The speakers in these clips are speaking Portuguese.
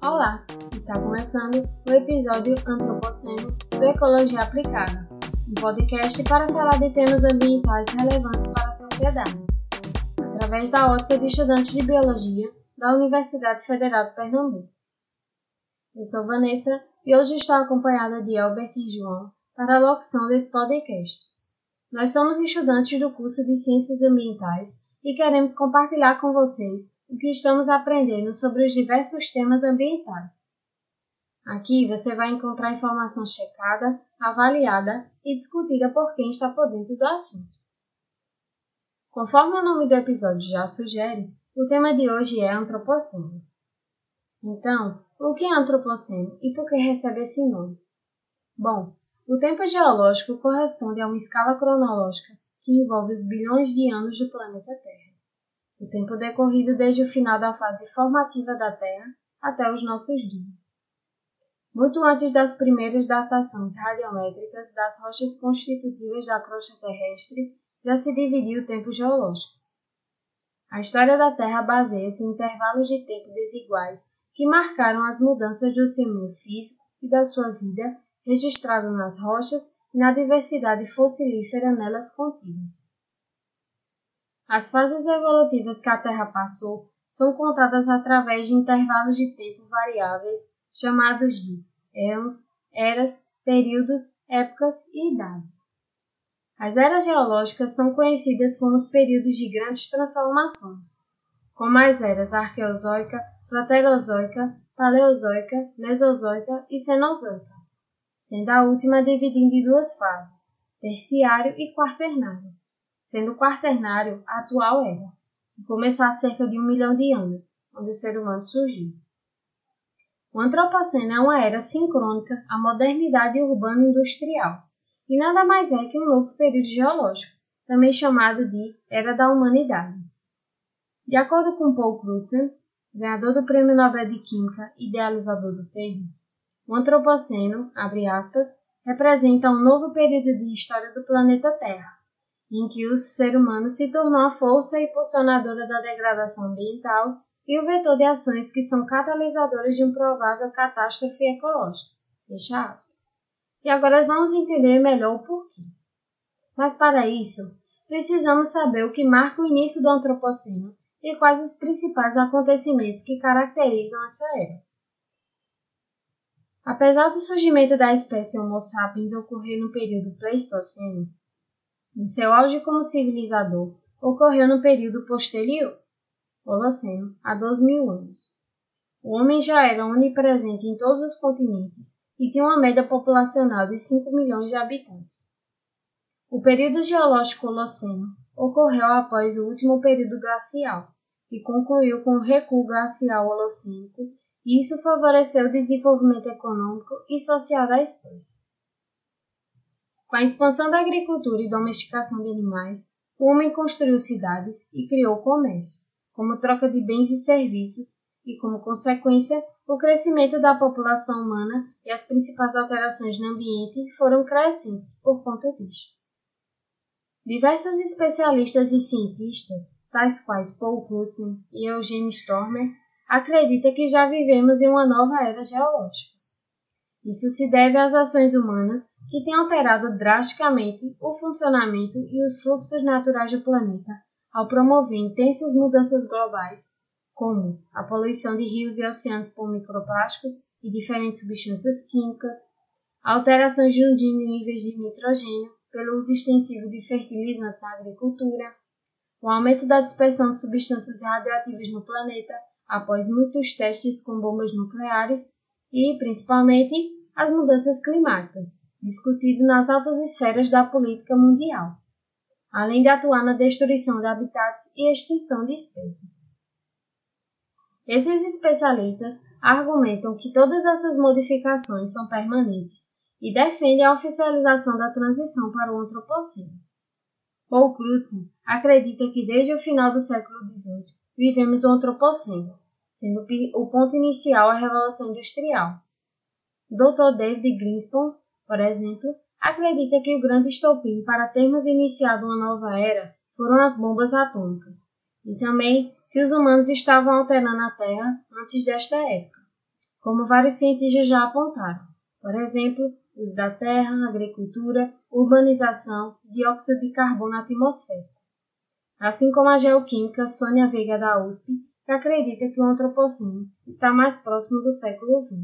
Olá, está começando o episódio Antropoceno do Ecologia Aplicada, um podcast para falar de temas ambientais relevantes para a sociedade, através da ótica de estudantes de biologia da Universidade Federal de Pernambuco. Eu sou Vanessa e hoje estou acompanhada de Albert e João para a locução desse podcast. Nós somos estudantes do curso de Ciências Ambientais e queremos compartilhar com vocês o que estamos aprendendo sobre os diversos temas ambientais. Aqui você vai encontrar informação checada, avaliada e discutida por quem está por dentro do assunto. Conforme o nome do episódio já sugere, o tema de hoje é Antropoceno. Então, o que é Antropoceno e por que recebe esse nome? Bom, o tempo geológico corresponde a uma escala cronológica que envolve os bilhões de anos do planeta Terra. O tempo decorrido desde o final da fase formativa da Terra até os nossos dias. Muito antes das primeiras datações radiométricas das rochas constitutivas da crosta terrestre, já se dividia o tempo geológico. A história da Terra baseia-se em intervalos de tempo desiguais que marcaram as mudanças do seu meio físico e da sua vida registrado nas rochas e na diversidade fossilífera nelas contidas. As fases evolutivas que a Terra passou são contadas através de intervalos de tempo variáveis chamados de éons, eras, períodos, épocas e idades. As eras geológicas são conhecidas como os períodos de grandes transformações, como as eras arqueozoica, proterozoica, paleozoica, mesozoica e cenozoica sendo a última dividida em duas fases, terciário e quaternário, sendo o quaternário a atual era, que começou há cerca de um milhão de anos, onde o ser humano surgiu. O Antropoceno é uma era sincrônica à modernidade urbana industrial, e nada mais é que um novo período geológico, também chamado de Era da Humanidade. De acordo com Paul Crutzen, ganhador do Prêmio Nobel de Química e idealizador do termo, o Antropoceno, abre aspas, representa um novo período de história do planeta Terra, em que o ser humano se tornou a força impulsionadora da degradação ambiental e o vetor de ações que são catalisadoras de um provável catástrofe ecológica. E agora vamos entender melhor o porquê. Mas para isso, precisamos saber o que marca o início do Antropoceno e quais os principais acontecimentos que caracterizam essa era. Apesar do surgimento da espécie Homo sapiens ocorrer no período Pleistoceno, o seu auge como civilizador ocorreu no período posterior, Holoceno, há 12 mil anos. O homem já era onipresente em todos os continentes e tinha uma média populacional de 5 milhões de habitantes. O período geológico Holoceno ocorreu após o último período glacial, que concluiu com o recuo glacial Holocênico e isso favoreceu o desenvolvimento econômico e social da espécie. Com a expansão da agricultura e domesticação de animais, o homem construiu cidades e criou comércio, como troca de bens e serviços, e como consequência, o crescimento da população humana e as principais alterações no ambiente foram crescentes por conta disso. Diversos especialistas e cientistas, tais quais Paul Crutzen e Eugene Stormer, acredita que já vivemos em uma nova era geológica. Isso se deve às ações humanas que têm alterado drasticamente o funcionamento e os fluxos naturais do planeta ao promover intensas mudanças globais, como a poluição de rios e oceanos por microplásticos e diferentes substâncias químicas, alterações de níveis de nitrogênio pelo uso extensivo de fertilizantes na agricultura, o aumento da dispersão de substâncias radioativas no planeta após muitos testes com bombas nucleares e, principalmente, as mudanças climáticas, discutido nas altas esferas da política mundial, além de atuar na destruição de habitats e extinção de espécies. Esses especialistas argumentam que todas essas modificações são permanentes e defendem a oficialização da transição para o antropoceno. Paul Crutzen acredita que desde o final do século XVIII vivemos o antropoceno, sendo o ponto inicial a Revolução Industrial. Dr. David Greenspan, por exemplo, acredita que o grande estopim para termos iniciado uma nova era foram as bombas atômicas, e também que os humanos estavam alterando a Terra antes desta época. como vários cientistas já apontaram. Por exemplo, uso da terra, agricultura, urbanização, dióxido de carbono atmosférico. Assim como a geoquímica Sônia Veiga da USP, que acredita que o antropoceno está mais próximo do século XX.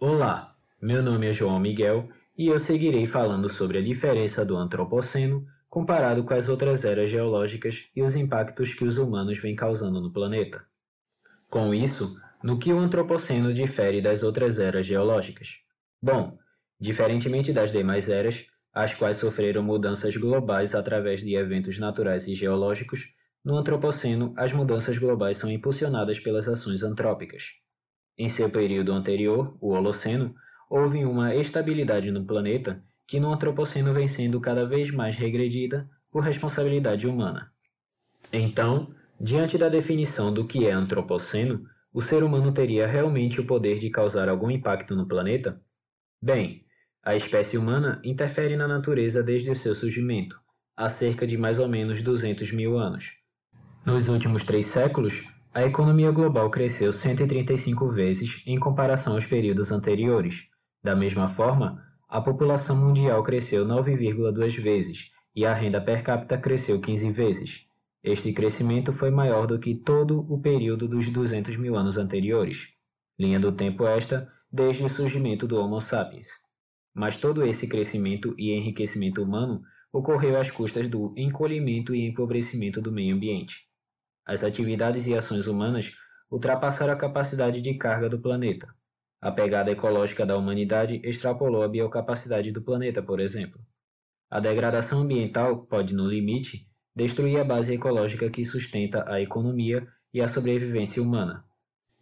Olá, meu nome é João Miguel e eu seguirei falando sobre a diferença do antropoceno comparado com as outras eras geológicas e os impactos que os humanos vêm causando no planeta. Com isso, no que o antropoceno difere das outras eras geológicas? Bom, diferentemente das demais eras, as quais sofreram mudanças globais através de eventos naturais e geológicos, no antropoceno as mudanças globais são impulsionadas pelas ações antrópicas. Em seu período anterior, o Holoceno, houve uma estabilidade no planeta que no antropoceno vem sendo cada vez mais regredida por responsabilidade humana. Então, diante da definição do que é antropoceno, o ser humano teria realmente o poder de causar algum impacto no planeta? Bem, a espécie humana interfere na natureza desde o seu surgimento, há cerca de mais ou menos 200 mil anos. Nos últimos três séculos, a economia global cresceu 135 vezes em comparação aos períodos anteriores. Da mesma forma, a população mundial cresceu 9,2 vezes e a renda per capita cresceu 15 vezes. Este crescimento foi maior do que todo o período dos 200 mil anos anteriores. Linha do tempo esta desde o surgimento do Homo sapiens. Mas todo esse crescimento e enriquecimento humano ocorreu às custas do encolhimento e empobrecimento do meio ambiente. As atividades e ações humanas ultrapassaram a capacidade de carga do planeta, a pegada ecológica da humanidade extrapolou a biocapacidade do planeta, por exemplo. A degradação ambiental pode, no limite, destruir a base ecológica que sustenta a economia e a sobrevivência humana.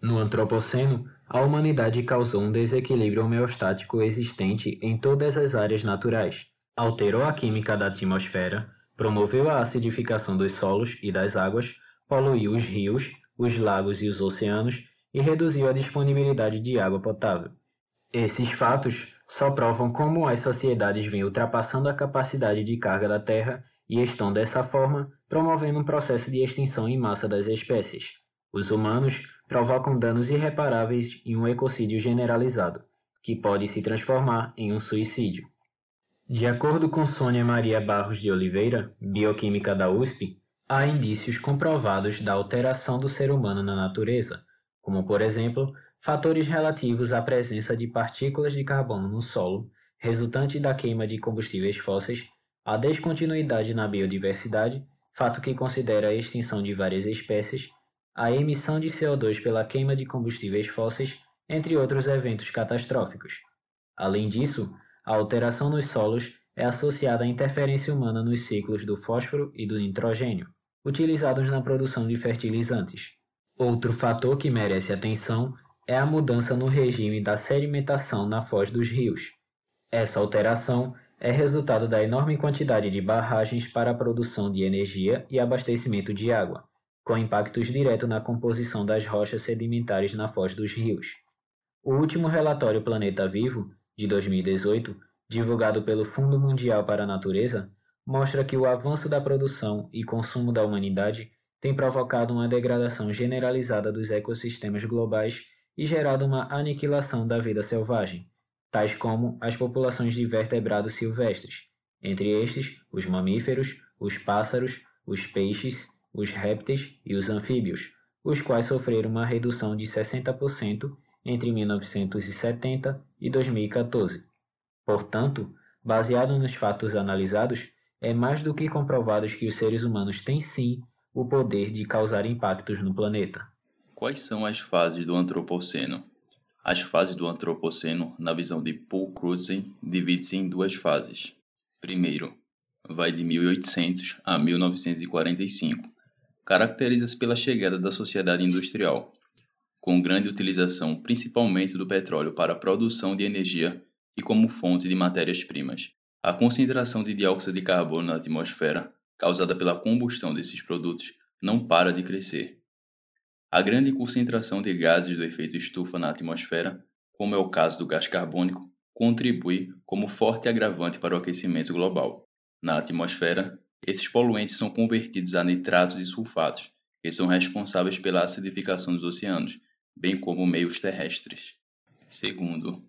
No Antropoceno, a humanidade causou um desequilíbrio homeostático existente em todas as áreas naturais, alterou a química da atmosfera, promoveu a acidificação dos solos e das águas, poluiu os rios, os lagos e os oceanos e reduziu a disponibilidade de água potável. Esses fatos só provam como as sociedades vêm ultrapassando a capacidade de carga da Terra e estão, dessa forma, promovendo um processo de extinção em massa das espécies. Os humanos provocam danos irreparáveis em um ecocídio generalizado, que pode se transformar em um suicídio. De acordo com Sônia Maria Barros de Oliveira, bioquímica da USP, há indícios comprovados da alteração do ser humano na natureza, como por exemplo, fatores relativos à presença de partículas de carbono no solo, resultante da queima de combustíveis fósseis, a descontinuidade na biodiversidade, fato que considera a extinção de várias espécies, a emissão de CO2 pela queima de combustíveis fósseis, entre outros eventos catastróficos. Além disso, a alteração nos solos é associada à interferência humana nos ciclos do fósforo e do nitrogênio, utilizados na produção de fertilizantes. Outro fator que merece atenção é a mudança no regime da sedimentação na foz dos rios. Essa alteração é resultado da enorme quantidade de barragens para a produção de energia e abastecimento de água, com impactos diretos na composição das rochas sedimentares na foz dos rios. O último relatório Planeta Vivo, de 2018, divulgado pelo Fundo Mundial para a Natureza, mostra que o avanço da produção e consumo da humanidade tem provocado uma degradação generalizada dos ecossistemas globais e gerado uma aniquilação da vida selvagem, tais como as populações de vertebrados silvestres, entre estes os mamíferos, os pássaros, os peixes, os répteis e os anfíbios, os quais sofreram uma redução de 60% entre 1970 e 2014. Portanto, baseado nos fatos analisados, é mais do que comprovado que os seres humanos têm sim o poder de causar impactos no planeta. Quais são as fases do Antropoceno? As fases do Antropoceno, na visão de Paul Crutzen, divide-se em duas fases. Primeiro, vai de 1800 a 1945. Caracteriza-se pela chegada da sociedade industrial, com grande utilização principalmente do petróleo para a produção de energia e como fonte de matérias-primas. A concentração de dióxido de carbono na atmosfera causada pela combustão desses produtos não para de crescer. A grande concentração de gases do efeito estufa na atmosfera, como é o caso do gás carbônico, contribui como forte agravante para o aquecimento global. Na atmosfera, esses poluentes são convertidos a nitratos e sulfatos, que são responsáveis pela acidificação dos oceanos, bem como meios terrestres. Segundo,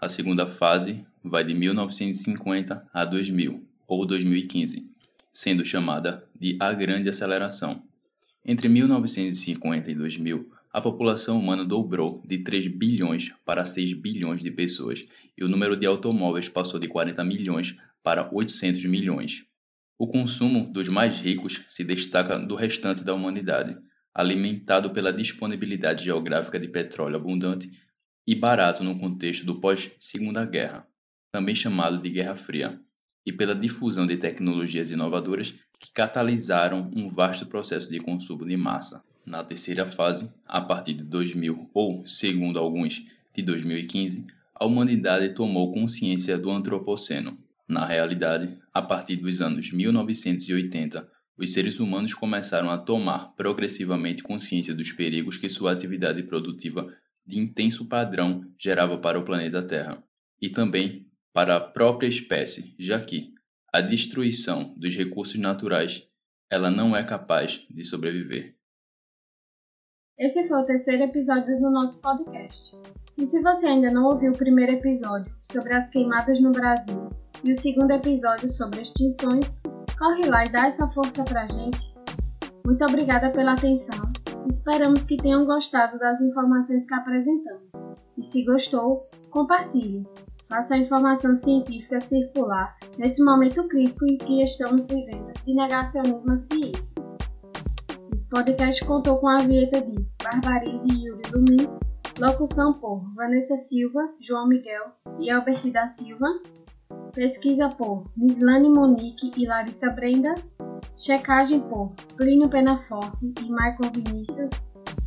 a segunda fase vai de 1950 a 2000 ou 2015, sendo chamada de a Grande Aceleração. Entre 1950 e 2000, a população humana dobrou de 3 bilhões para 6 bilhões de pessoas e o número de automóveis passou de 40 milhões para 800 milhões. O consumo dos mais ricos se destaca do restante da humanidade, alimentado pela disponibilidade geográfica de petróleo abundante e barato no contexto do pós-Segunda Guerra, também chamado de Guerra Fria, e pela difusão de tecnologias inovadoras que catalisaram um vasto processo de consumo de massa. Na terceira fase, a partir de 2000 ou, segundo alguns, de 2015, a humanidade tomou consciência do antropoceno, na realidade, a partir dos anos 1980, os seres humanos começaram a tomar progressivamente consciência dos perigos que sua atividade produtiva de intenso padrão gerava para o planeta Terra, e também para a própria espécie, já que a destruição dos recursos naturais ela não é capaz de sobreviver. Esse foi o terceiro episódio do nosso podcast. E se você ainda não ouviu o primeiro episódio sobre as queimadas no Brasil e o segundo episódio sobre extinções, corre lá e dá essa força pra gente. Muito obrigada pela atenção. Esperamos que tenham gostado das informações que apresentamos. E se gostou, compartilhe. Faça a informação científica circular nesse momento crítico em que estamos vivendo de negacionismo à ciência. Esse podcast contou com a vinheta de Barbarize e Yuri Lumin, locução por Vanessa Silva, João Miguel e Alberti da Silva, Pesquisa por Mislane Monique e Larissa Brenda. Checagem por Plínio Penaforte e Michael Vinícius.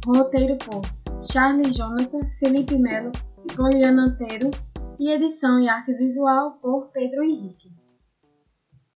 Roteiro por Charles Jonathan, Felipe Melo e Poliana Anteiro. E edição e arte visual por Pedro Henrique.